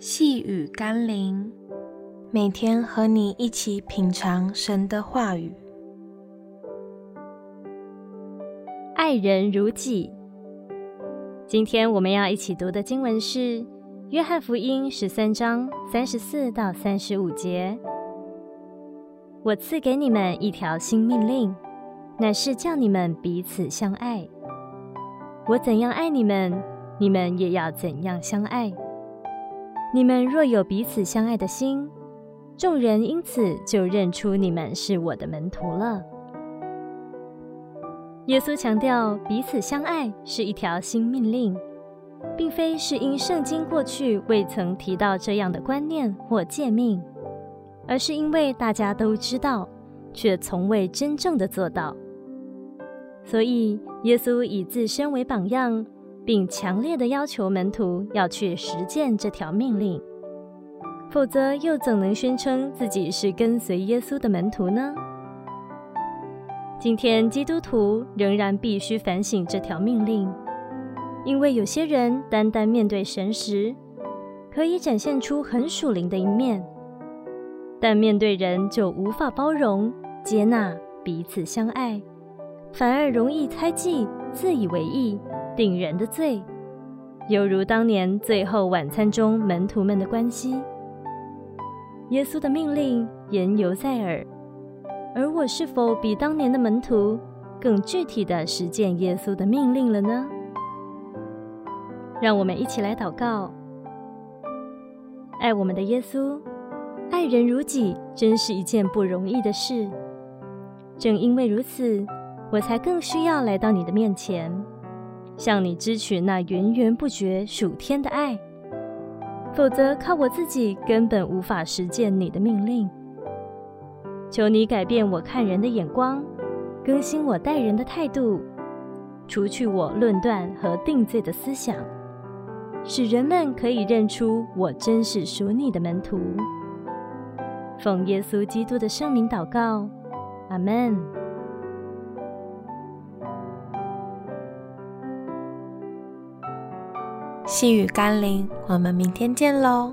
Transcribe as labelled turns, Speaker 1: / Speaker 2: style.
Speaker 1: 细雨甘霖，每天和你一起品尝神的话语。
Speaker 2: 爱人如己。今天我们要一起读的经文是《约翰福音》十三章三十四到三十五节。我赐给你们一条新命令，乃是叫你们彼此相爱。我怎样爱你们，你们也要怎样相爱。你们若有彼此相爱的心，众人因此就认出你们是我的门徒了。耶稣强调彼此相爱是一条新命令，并非是因圣经过去未曾提到这样的观念或诫命，而是因为大家都知道，却从未真正的做到。所以，耶稣以自身为榜样，并强烈的要求门徒要去实践这条命令，否则又怎能宣称自己是跟随耶稣的门徒呢？今天基督徒仍然必须反省这条命令，因为有些人单单面对神时，可以展现出很属灵的一面，但面对人就无法包容、接纳、彼此相爱，反而容易猜忌、自以为意、定人的罪，犹如当年最后晚餐中门徒们的关系。耶稣的命令言犹在耳。而我是否比当年的门徒更具体地实践耶稣的命令了呢？让我们一起来祷告：爱我们的耶稣，爱人如己，真是一件不容易的事。正因为如此，我才更需要来到你的面前，向你支取那源源不绝属天的爱。否则，靠我自己根本无法实践你的命令。求你改变我看人的眼光，更新我待人的态度，除去我论断和定罪的思想，使人们可以认出我真是属你的门徒。奉耶稣基督的圣名祷告，阿门。
Speaker 1: 细雨甘霖，我们明天见喽。